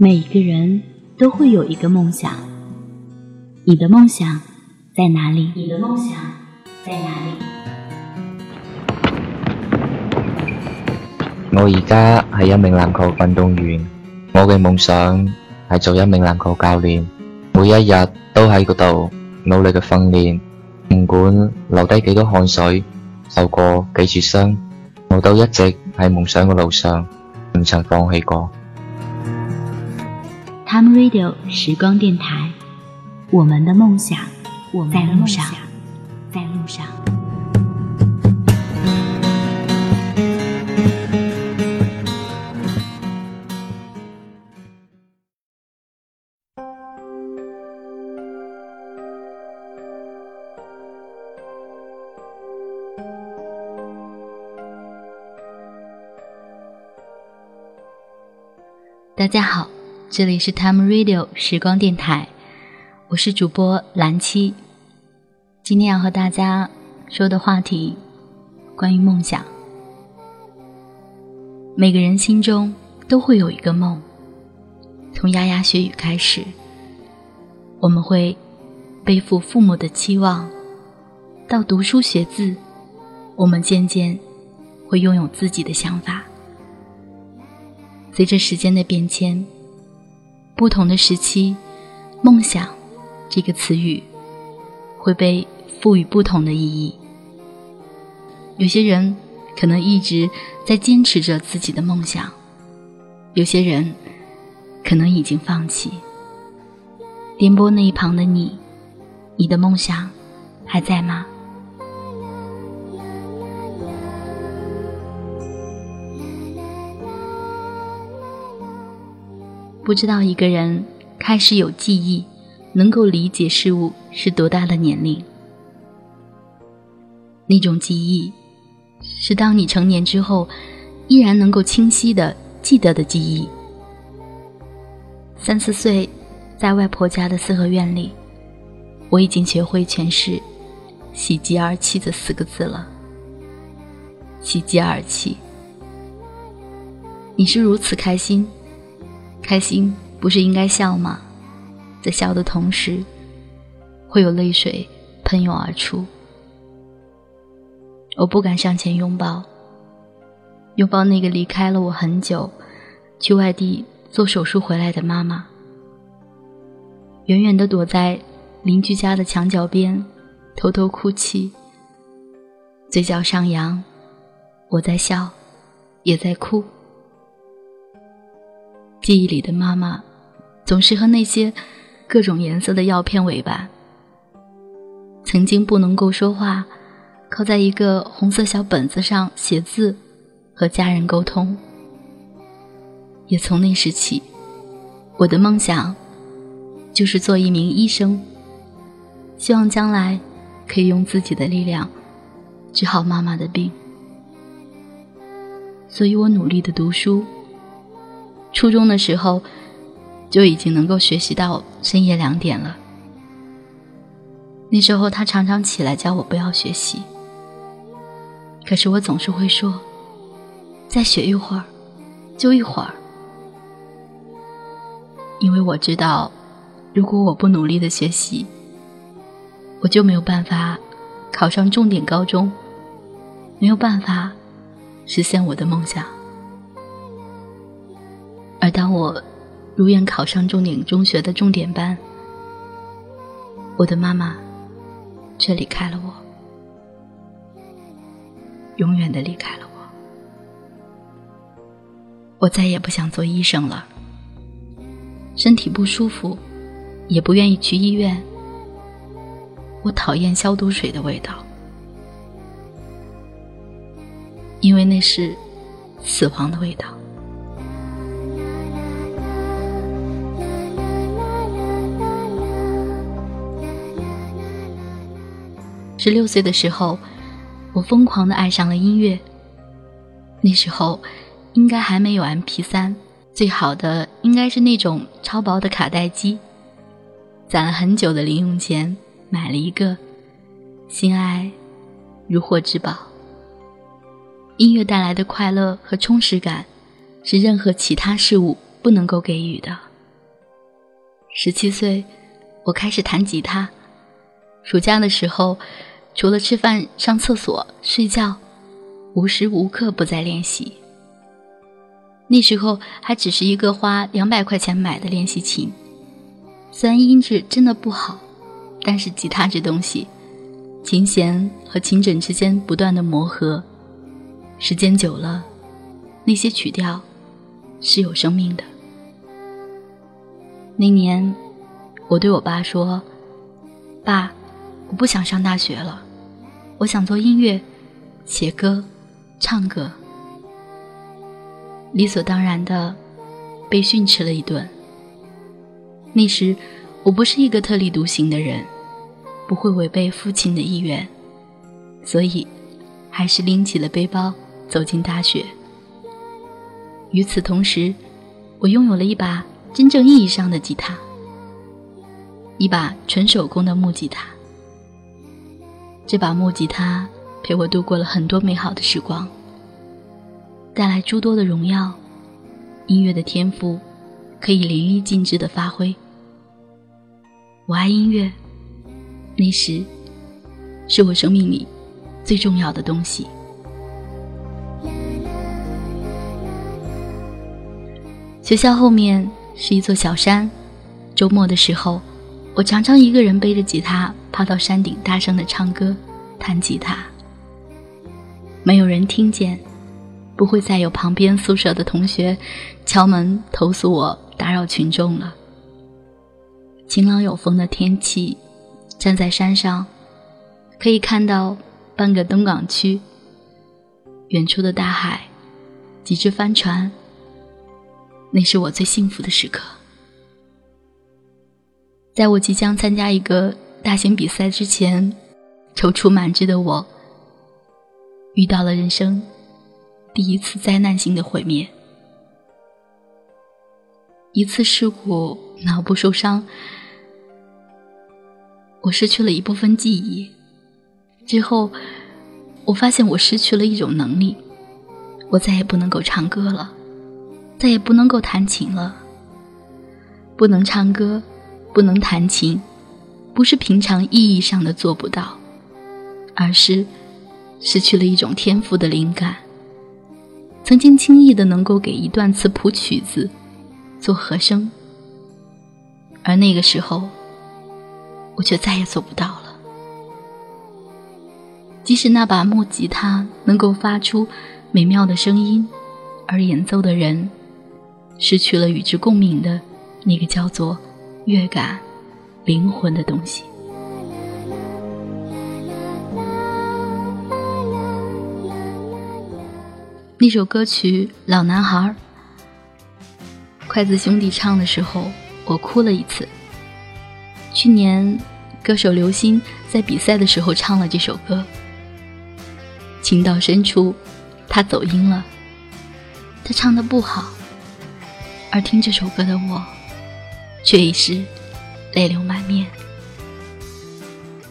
每一个人都会有一个梦想，你的梦想在哪里？你的梦想在哪里？我而家系一名篮球运动员，我嘅梦想系做一名篮球教练，每一日都喺嗰度努力嘅训练，唔管流低几多汗水，受过几次伤，我都一直喺梦想嘅路上，唔曾放弃过。Time Radio 时光电台，我们的梦想在路上，在路上。大家好。这里是 Time Radio 时光电台，我是主播蓝七。今天要和大家说的话题，关于梦想。每个人心中都会有一个梦。从牙牙学语开始，我们会背负父母的期望，到读书学字，我们渐渐会拥有自己的想法。随着时间的变迁。不同的时期，“梦想”这个词语会被赋予不同的意义。有些人可能一直在坚持着自己的梦想，有些人可能已经放弃。电波那一旁的你，你的梦想还在吗？不知道一个人开始有记忆，能够理解事物是多大的年龄。那种记忆，是当你成年之后，依然能够清晰的记得的记忆。三四岁，在外婆家的四合院里，我已经学会诠释“喜极而泣”这四个字了。喜极而泣，你是如此开心。开心不是应该笑吗？在笑的同时，会有泪水喷涌而出。我不敢上前拥抱，拥抱那个离开了我很久，去外地做手术回来的妈妈。远远的躲在邻居家的墙角边，偷偷哭泣，嘴角上扬，我在笑，也在哭。记忆里的妈妈，总是和那些各种颜色的药片为伴。曾经不能够说话，靠在一个红色小本子上写字，和家人沟通。也从那时起，我的梦想就是做一名医生，希望将来可以用自己的力量治好妈妈的病。所以我努力的读书。初中的时候，就已经能够学习到深夜两点了。那时候他常常起来叫我不要学习，可是我总是会说：“再学一会儿，就一会儿。”因为我知道，如果我不努力的学习，我就没有办法考上重点高中，没有办法实现我的梦想。而当我如愿考上重点中学的重点班，我的妈妈却离开了我，永远的离开了我。我再也不想做医生了，身体不舒服，也不愿意去医院。我讨厌消毒水的味道，因为那是死亡的味道。十六岁的时候，我疯狂的爱上了音乐。那时候，应该还没有 M P 三，最好的应该是那种超薄的卡带机。攒了很久的零用钱，买了一个，心爱如获至宝。音乐带来的快乐和充实感，是任何其他事物不能够给予的。十七岁，我开始弹吉他。暑假的时候，除了吃饭、上厕所、睡觉，无时无刻不在练习。那时候还只是一个花两百块钱买的练习琴，虽然音质真的不好，但是吉他这东西，琴弦和琴枕之间不断的磨合，时间久了，那些曲调是有生命的。那年，我对我爸说：“爸，我不想上大学了，我想做音乐，写歌，唱歌。”理所当然的被训斥了一顿。那时，我不是一个特立独行的人，不会违背父亲的意愿，所以还是拎起了背包走进大学。与此同时，我拥有了一把。真正意义上的吉他，一把纯手工的木吉他。这把木吉他陪我度过了很多美好的时光，带来诸多的荣耀。音乐的天赋可以淋漓尽致的发挥。我爱音乐，那时是我生命里最重要的东西。学校后面。是一座小山，周末的时候，我常常一个人背着吉他爬到山顶，大声的唱歌、弹吉他。没有人听见，不会再有旁边宿舍的同学敲门投诉我打扰群众了。晴朗有风的天气，站在山上，可以看到半个东港区，远处的大海，几只帆船。那是我最幸福的时刻。在我即将参加一个大型比赛之前，踌躇满志的我，遇到了人生第一次灾难性的毁灭。一次事故，脑部受伤，我失去了一部分记忆。之后，我发现我失去了一种能力，我再也不能够唱歌了。再也不能够弹琴了。不能唱歌，不能弹琴，不是平常意义上的做不到，而是失去了一种天赋的灵感。曾经轻易的能够给一段词谱曲子，做和声，而那个时候，我却再也做不到了。即使那把木吉他能够发出美妙的声音，而演奏的人。失去了与之共鸣的那个叫做乐感、灵魂的东西。那首歌曲《老男孩》，筷子兄弟唱的时候，我哭了一次。去年，歌手刘星在比赛的时候唱了这首歌，情到深处，他走音了，他唱的不好。而听这首歌的我，却已是泪流满面。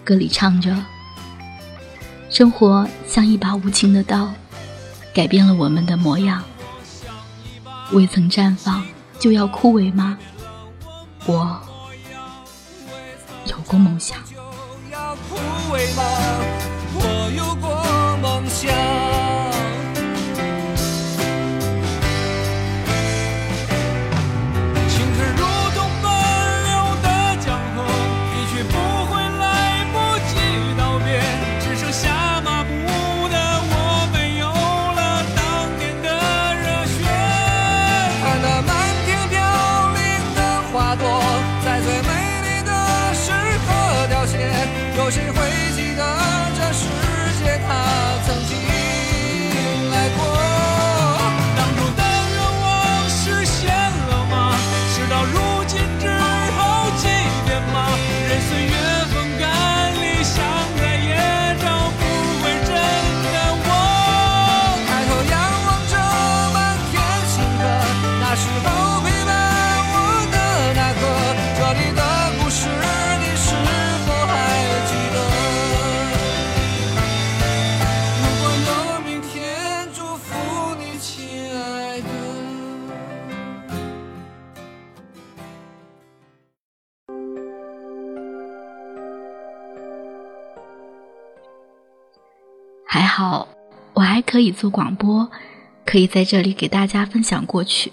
歌里唱着：“生活像一把无情的刀，改变了我们的模样。未曾绽放就要枯萎吗？我有过梦想。”这里的故事，好，我还可以做广播，可以在这里给大家分享过去。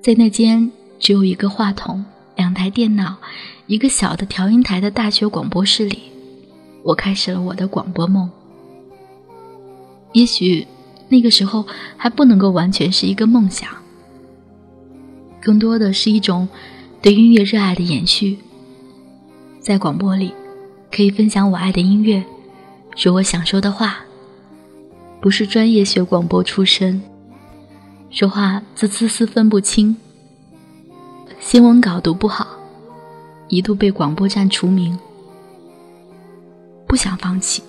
在那间只有一个话筒、两台电脑、一个小的调音台的大学广播室里，我开始了我的广播梦。也许那个时候还不能够完全是一个梦想，更多的是一种对音乐热爱的延续。在广播里，可以分享我爱的音乐，说我想说的话。不是专业学广播出身，说话字字丝分不清，新闻稿读不好，一度被广播站除名。不想放弃，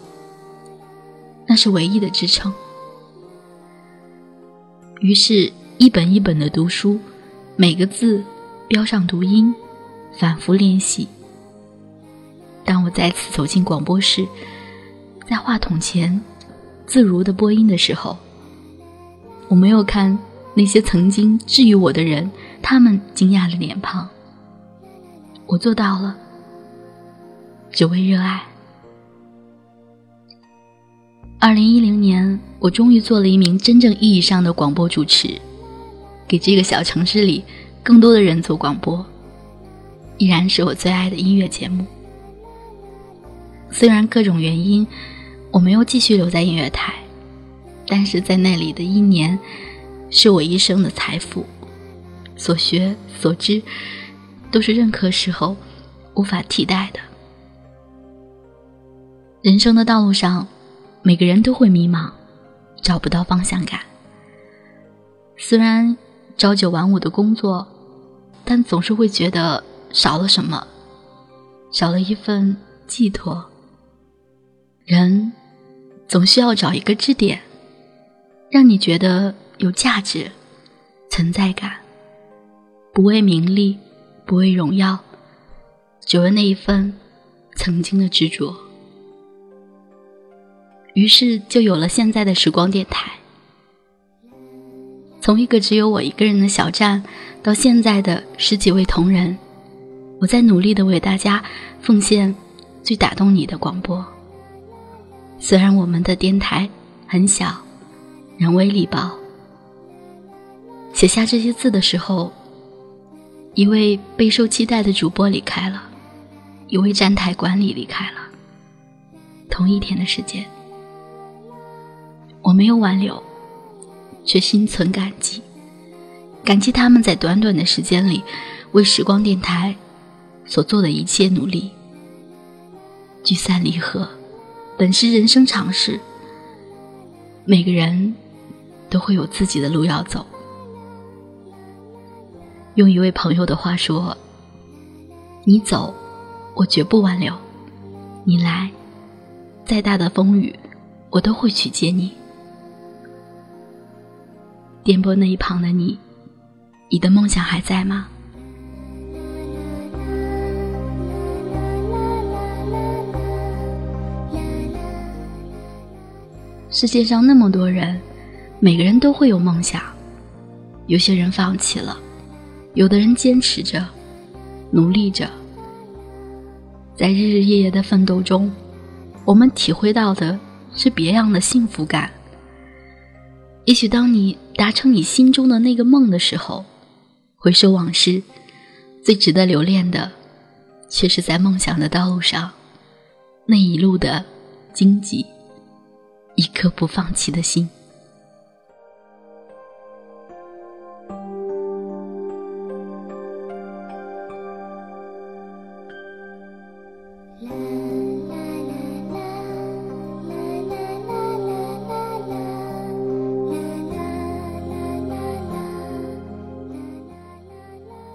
那是唯一的支撑。于是，一本一本的读书，每个字标上读音，反复练习。当我再次走进广播室，在话筒前自如的播音的时候，我没有看那些曾经治愈我的人，他们惊讶的脸庞。我做到了，只为热爱。二零一零年，我终于做了一名真正意义上的广播主持，给这个小城市里更多的人做广播，依然是我最爱的音乐节目。虽然各种原因，我没有继续留在音乐台，但是在那里的一年，是我一生的财富。所学所知，都是任何时候无法替代的。人生的道路上，每个人都会迷茫，找不到方向感。虽然朝九晚五的工作，但总是会觉得少了什么，少了一份寄托。人总需要找一个支点，让你觉得有价值、存在感。不为名利，不为荣耀，只为那一份曾经的执着。于是就有了现在的时光电台。从一个只有我一个人的小站，到现在的十几位同仁，我在努力的为大家奉献最打动你的广播。虽然我们的电台很小，人微力薄。写下这些字的时候，一位备受期待的主播离开了，一位站台管理离开了。同一天的时间，我没有挽留，却心存感激，感激他们在短短的时间里为时光电台所做的一切努力。聚散离合。本是人生常事，每个人都会有自己的路要走。用一位朋友的话说：“你走，我绝不挽留；你来，再大的风雨，我都会去接你。”电波那一旁的你，你的梦想还在吗？世界上那么多人，每个人都会有梦想。有些人放弃了，有的人坚持着，努力着。在日日夜夜的奋斗中，我们体会到的是别样的幸福感。也许当你达成你心中的那个梦的时候，回首往事，最值得留恋的，却是在梦想的道路上那一路的荆棘。一颗不放弃的心。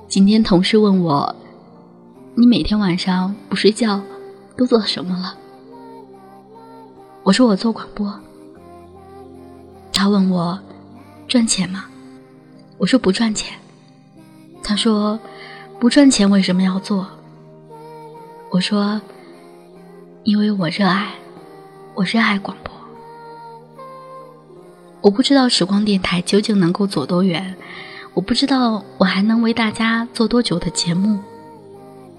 今天同事问我：“你每天晚上不睡觉，都做什么了？”我说我做广播。他问我赚钱吗？我说不赚钱。他说不赚钱为什么要做？我说因为我热爱，我热爱广播。我不知道时光电台究竟能够走多远，我不知道我还能为大家做多久的节目。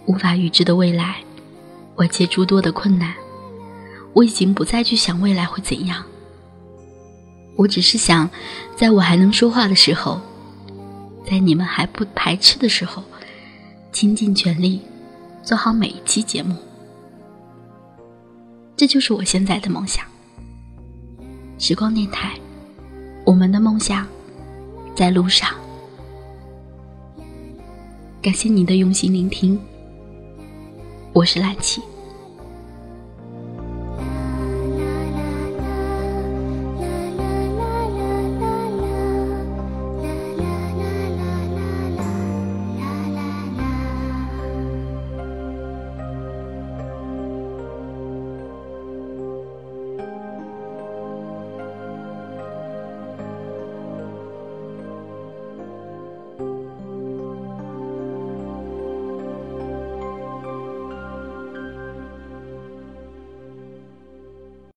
无法预知的未来，外界诸多的困难。我已经不再去想未来会怎样。我只是想，在我还能说话的时候，在你们还不排斥的时候，倾尽全力做好每一期节目。这就是我现在的梦想。时光电台，我们的梦想在路上。感谢你的用心聆听，我是蓝琪。